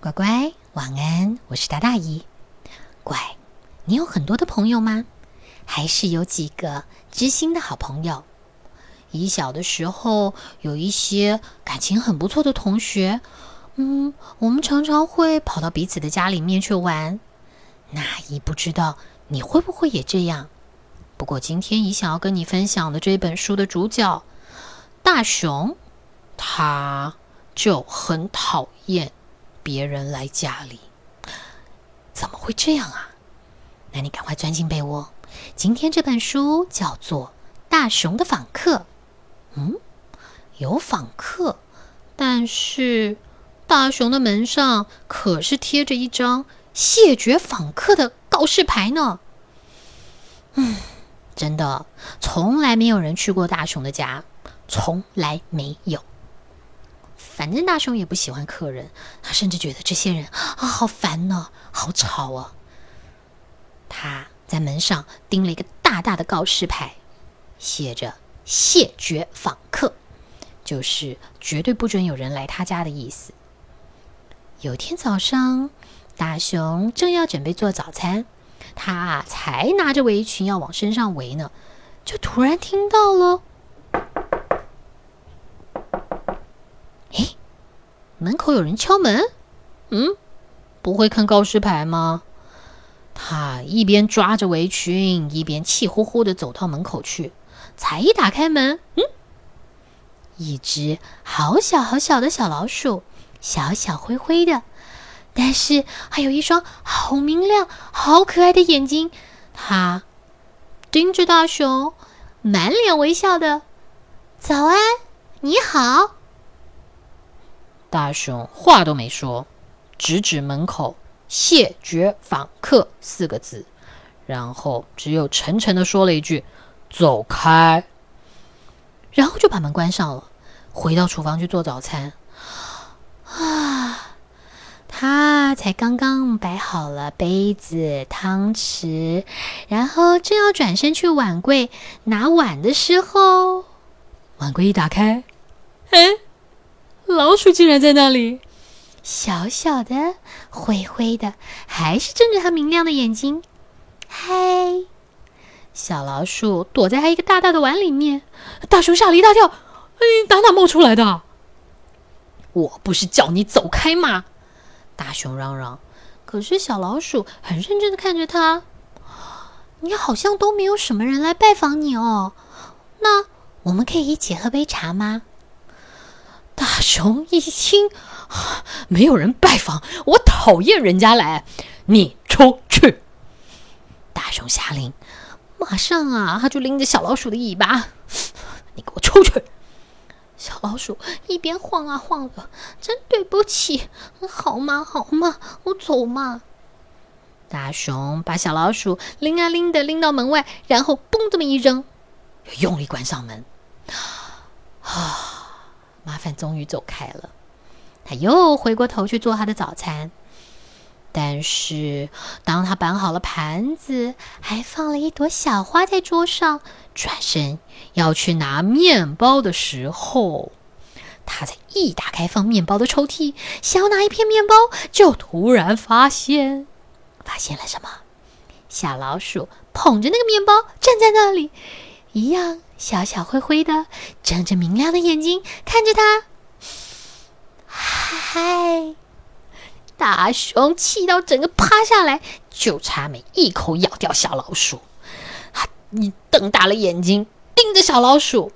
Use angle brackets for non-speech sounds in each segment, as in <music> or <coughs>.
乖乖，晚安！我是大大姨。乖，你有很多的朋友吗？还是有几个知心的好朋友？姨小的时候有一些感情很不错的同学，嗯，我们常常会跑到彼此的家里面去玩。那姨不知道你会不会也这样？不过今天姨想要跟你分享的这本书的主角大熊，他就很讨厌别人来家里。怎么会这样啊？那你赶快钻进被窝。今天这本书叫做《大熊的访客》。嗯，有访客，但是大熊的门上可是贴着一张谢绝访客的告示牌呢。嗯。真的，从来没有人去过大熊的家，从来没有。反正大熊也不喜欢客人，他甚至觉得这些人啊好烦呢，好吵啊。他在门上钉了一个大大的告示牌，写着“谢绝访客”，就是绝对不准有人来他家的意思。有天早上，大熊正要准备做早餐。他啊才拿着围裙要往身上围呢，就突然听到了，门口有人敲门。嗯，不会看告示牌吗？他一边抓着围裙，一边气呼呼的走到门口去。才一打开门，嗯，一只好小好小的小老鼠，小小灰灰的。但是还有一双好明亮、好可爱的眼睛，他盯着大熊，满脸微笑的。早安，你好。大熊话都没说，直指门口“谢绝访客”四个字，然后只有沉沉的说了一句：“走开。”然后就把门关上了，回到厨房去做早餐。啊。他才刚刚摆好了杯子、汤匙，然后正要转身去碗柜拿碗的时候，碗柜一打开，哎，老鼠竟然在那里，小小的、灰灰的，还是睁着它明亮的眼睛。嗨，小老鼠躲在它一个大大的碗里面，大熊吓了一大跳，哎，打哪冒出来的？我不是叫你走开吗？大熊嚷嚷，可是小老鼠很认真的看着他。你好像都没有什么人来拜访你哦。那我们可以一起喝杯茶吗？大熊一听，<sighs> 没有人拜访，我讨厌人家来，你出去！大熊下令，马上啊，他就拎着小老鼠的尾巴，你给我出去！小老鼠一边晃啊晃的，真对不起，好吗？好吗？我走嘛。大熊把小老鼠拎啊拎的拎到门外，然后嘣这么一扔，用力关上门。啊，<sighs> 麻烦终于走开了。他又回过头去做他的早餐，但是当他摆好了盘子，还放了一朵小花在桌上。转身要去拿面包的时候，他在一打开放面包的抽屉，想要拿一片面包，就突然发现，发现了什么？小老鼠捧着那个面包站在那里，一样小小灰灰的，睁着明亮的眼睛看着他。嗨！大熊气到整个趴下来，就差没一口咬掉小老鼠。你瞪大了眼睛盯着小老鼠，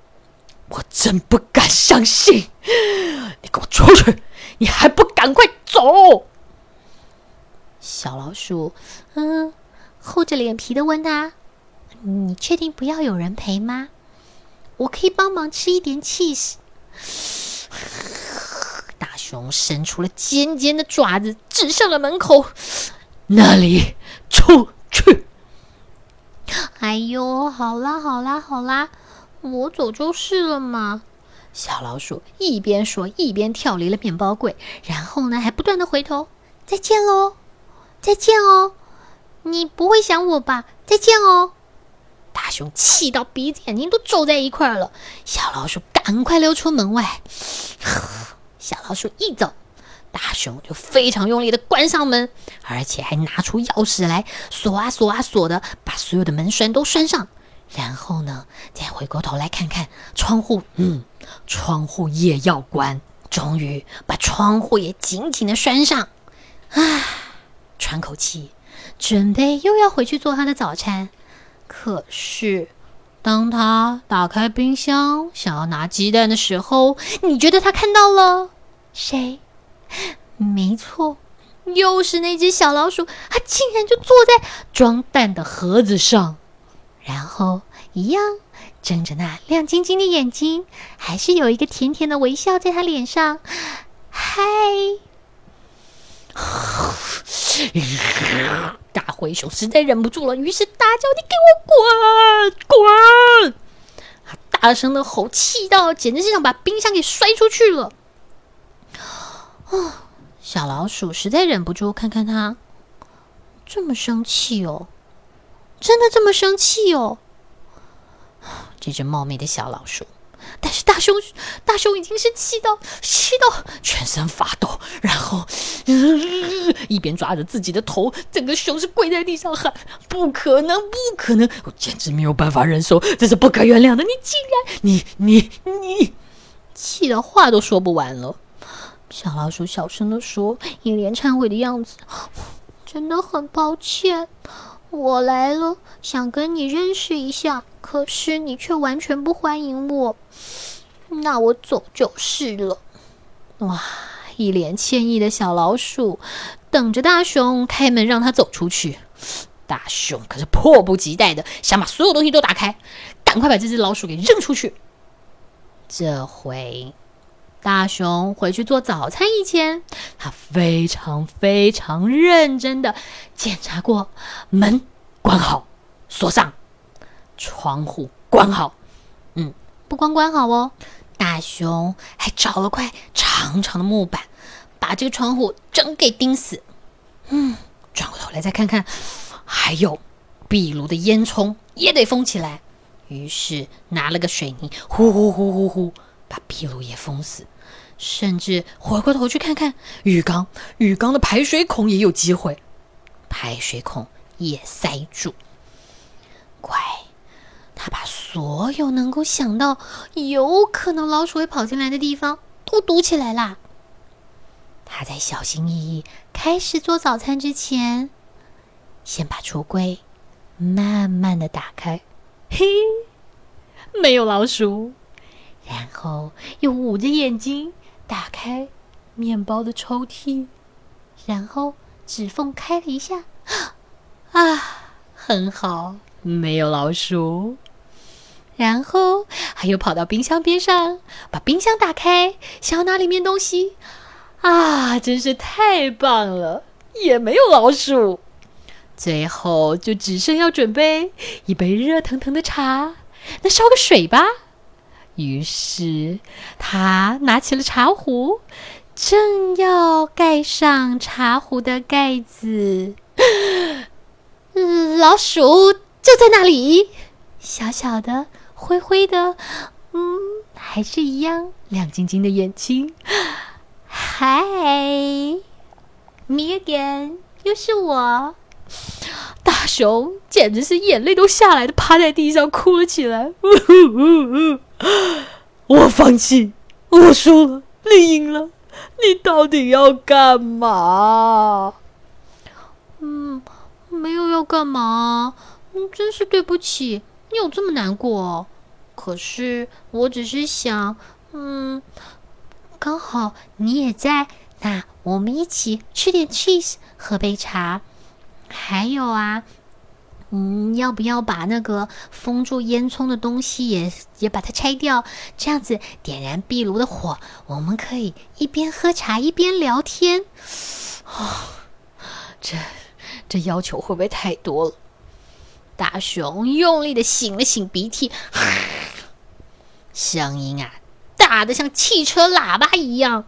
我真不敢相信！你给我出去！你还不赶快走！小老鼠，嗯，厚着脸皮的问他：“你确定不要有人陪吗？我可以帮忙吃一点 cheese。<sighs> ”大熊伸出了尖尖的爪子，指向了门口，那里出去。哎呦，好啦好啦好啦，我走就是了嘛！小老鼠一边说，一边跳离了面包柜，然后呢，还不断的回头：“再见喽，再见哦，你不会想我吧？再见哦！”大熊气到鼻子眼睛都皱在一块了，小老鼠赶快溜出门外。<sighs> 小老鼠一走，大熊就非常用力的关上门，而且还拿出钥匙来锁啊锁啊锁的，把所有的门栓都拴上。然后呢，再回过头来看看窗户，嗯，窗户也要关。终于把窗户也紧紧的拴上，啊，喘口气，准备又要回去做他的早餐。可是，当他打开冰箱想要拿鸡蛋的时候，你觉得他看到了谁？没错，又是那只小老鼠，它竟然就坐在装蛋的盒子上，然后一样。睁着那亮晶晶的眼睛，还是有一个甜甜的微笑在他脸上。嗨！<laughs> 大灰熊实在忍不住了，于是大叫：“你给我滚滚！”大声的吼，气到简直是想把冰箱给摔出去了。哦，<sighs> 小老鼠实在忍不住，看看他这么生气哦，真的这么生气哦。<sighs> 这只冒昧的小老鼠，但是大熊，大熊已经是气到气到全身发抖，然后 <laughs> 一边抓着自己的头，整个熊是跪在地上喊：“不可能，不可能！我简直没有办法忍受，这是不可原谅的！你竟然，你你你，气的话都说不完了。”小老鼠小声的说，一脸忏悔的样子：“真的很抱歉。”我来了，想跟你认识一下，可是你却完全不欢迎我，那我走就是了。哇，一脸歉意的小老鼠等着大熊开门让他走出去。大熊可是迫不及待的想把所有东西都打开，赶快把这只老鼠给扔出去。这回。大熊回去做早餐以前，他非常非常认真的检查过门关好、锁上，窗户关好。嗯，不光关好哦，大熊还找了块长长的木板，把这个窗户整给钉死。嗯，转过头来再看看，还有壁炉的烟囱也得封起来。于是拿了个水泥，呼呼呼呼呼，把壁炉也封死。甚至回过头去看看浴缸，浴缸的排水孔也有机会，排水孔也塞住。他把所有能够想到有可能老鼠会跑进来的地方都堵起来啦。他在小心翼翼开始做早餐之前，先把橱柜慢慢的打开，嘿，没有老鼠，然后又捂着眼睛。打开面包的抽屉，然后指缝开了一下，<gasps> 啊，很好，没有老鼠。然后他又跑到冰箱边上，把冰箱打开，想要拿里面东西，啊，真是太棒了，也没有老鼠。最后就只剩要准备一杯热腾腾的茶，那烧个水吧。于是，他拿起了茶壶，正要盖上茶壶的盖子。老鼠就在那里，小小的、灰灰的，嗯，还是一样亮晶晶的眼睛。嗨，me again，又是我。大熊简直是眼泪都下来的，趴在地上哭了起来。我放弃，我输了，你赢了，你到底要干嘛？嗯，没有要干嘛。嗯，真是对不起，你有这么难过。可是我只是想，嗯，刚好你也在，那我们一起吃点 cheese，喝杯茶。还有啊。嗯，要不要把那个封住烟囱的东西也也把它拆掉？这样子点燃壁炉的火，我们可以一边喝茶一边聊天。啊，这这要求会不会太多了？大熊用力的擤了擤鼻涕，声音啊大的像汽车喇叭一样，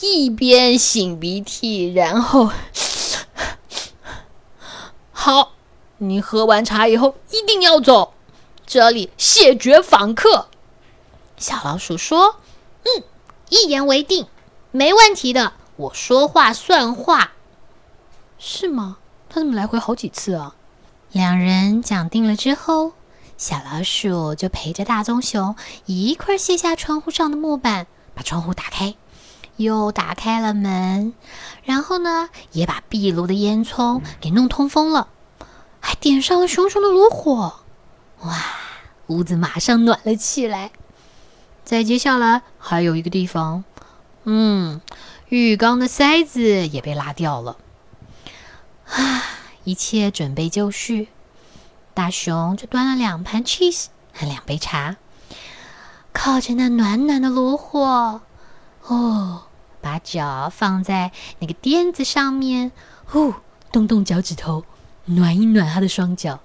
一边擤鼻涕，然后 <coughs> 好。你喝完茶以后一定要走，这里谢绝访客。小老鼠说：“嗯，一言为定，没问题的。我说话算话，是吗？他怎么来回好几次啊？两人讲定了之后，小老鼠就陪着大棕熊一块卸下窗户上的木板，把窗户打开，又打开了门，然后呢，也把壁炉的烟囱给弄通风了，还点上了熊熊的炉火。哇，屋子马上暖了起来。再接下来还有一个地方，嗯，浴缸的塞子也被拉掉了。啊！一切准备就绪，大熊就端了两盘 cheese 和两杯茶，靠着那暖暖的炉火，哦，把脚放在那个垫子上面，呼，动动脚趾头，暖一暖他的双脚。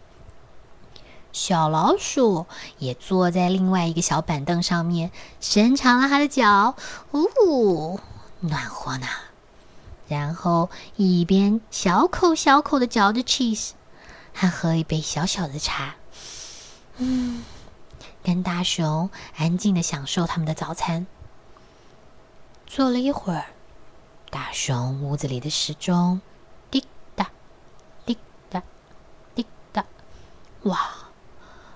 小老鼠也坐在另外一个小板凳上面，伸长了它的脚，呜，暖和呢。然后一边小口小口的嚼着 cheese，还喝了一杯小小的茶，嗯，跟大熊安静的享受他们的早餐。坐了一会儿，大熊屋子里的时钟滴答滴答滴答，哇，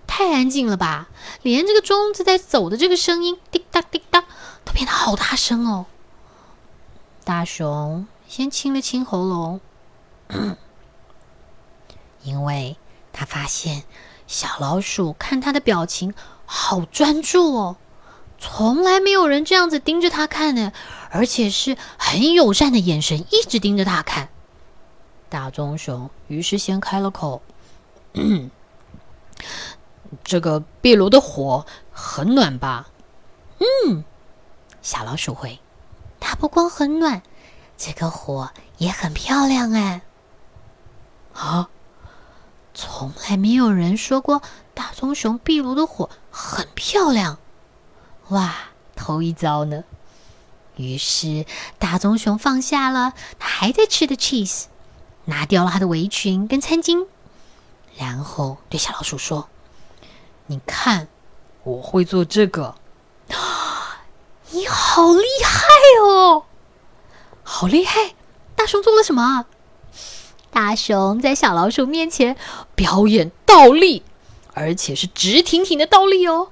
太安静了吧！连这个钟子在走的这个声音滴答滴答都变得好大声哦。大熊。先清了清喉咙，<coughs> 因为他发现小老鼠看他的表情好专注哦，从来没有人这样子盯着他看呢，而且是很友善的眼神，一直盯着他看。大棕熊于是先开了口：“这个壁炉的火很暖吧？”“嗯。”小老鼠回：“它不光很暖。”这个火也很漂亮哎！啊，从来没有人说过大棕熊壁炉的火很漂亮，哇，头一遭呢。于是大棕熊放下了他还在吃的 cheese，拿掉了他的围裙跟餐巾，然后对小老鼠说：“你看，我会做这个。<gasps> 你好厉害哦！”好厉害！大熊做了什么？大熊在小老鼠面前表演倒立，而且是直挺挺的倒立哦！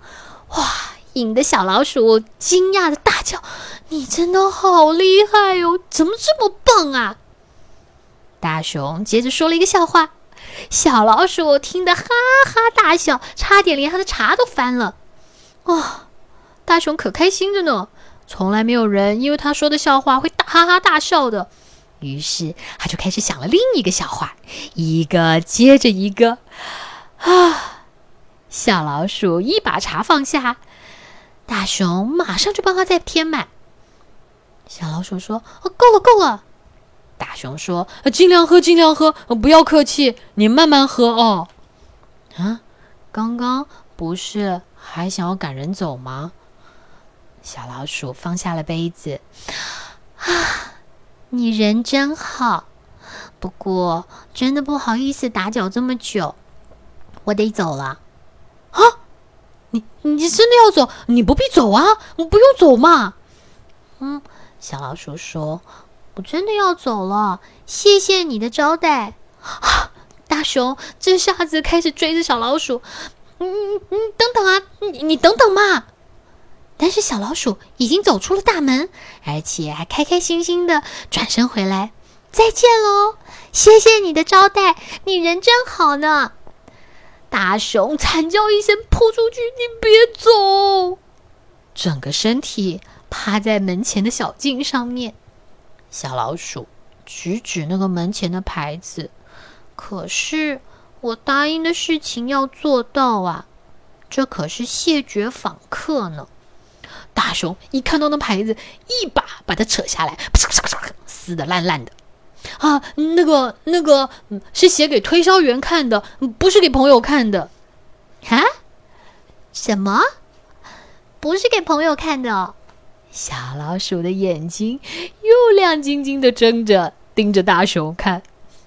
哇，引得小老鼠惊讶的大叫：“你真的好厉害哟！怎么这么棒啊？”大熊接着说了一个笑话，小老鼠听得哈哈大笑，差点连他的茶都翻了。哇，大熊可开心着呢！从来没有人因为他说的笑话会大哈哈大笑的，于是他就开始想了另一个笑话，一个接着一个。啊！小老鼠一把茶放下，大熊马上就帮他再添满。小老鼠说：“哦，够了，够了。”大熊说：“尽量喝，尽量喝，不要客气，你慢慢喝哦。”啊，刚刚不是还想要赶人走吗？小老鼠放下了杯子，啊，你人真好，不过真的不好意思打搅这么久，我得走了。啊，你你真的要走？你不必走啊，我不用走嘛。嗯，小老鼠说：“我真的要走了，谢谢你的招待。”啊，大熊这下子开始追着小老鼠，嗯嗯，等等啊，你你等等嘛。但是小老鼠已经走出了大门，而且还开开心心的转身回来。再见喽，谢谢你的招待，你人真好呢。大熊惨叫一声，扑出去，你别走！整个身体趴在门前的小径上面。小老鼠指指那个门前的牌子，可是我答应的事情要做到啊，这可是谢绝访客呢。大熊一看到那牌子，一把把它扯下来，撕的烂烂的。啊，那个那个是写给推销员看的，不是给朋友看的。啊？什么？不是给朋友看的？小老鼠的眼睛又亮晶晶的睁着，盯着大熊看。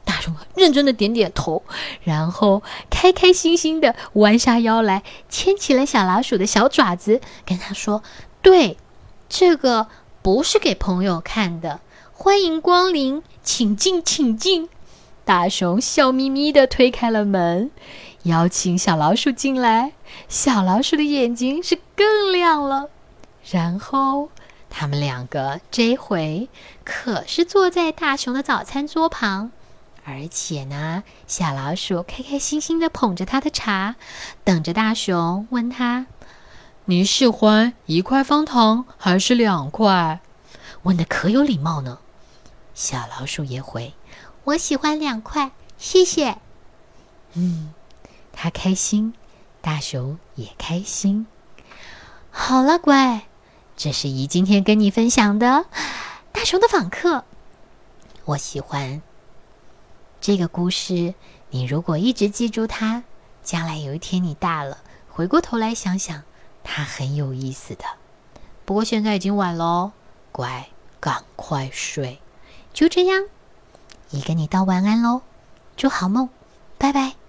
大熊认真的点点头，然后开开心心的弯下腰来，牵起了小老鼠的小爪子，跟他说。对，这个不是给朋友看的，欢迎光临，请进，请进。”大熊笑眯眯地推开了门，邀请小老鼠进来。小老鼠的眼睛是更亮了。然后，他们两个这回可是坐在大熊的早餐桌旁。而且呢，小老鼠开开心心的捧着他的茶，等着大熊问他：“你喜欢一块方糖还是两块？”问的可有礼貌呢。小老鼠也回：“我喜欢两块，谢谢。”嗯，他开心，大熊也开心。好了，乖，这是姨今天跟你分享的大熊的访客。我喜欢。这个故事，你如果一直记住它，将来有一天你大了，回过头来想想，它很有意思的。不过现在已经晚了哦，乖，赶快睡。就这样，姨跟你道晚安喽，祝好梦，拜拜。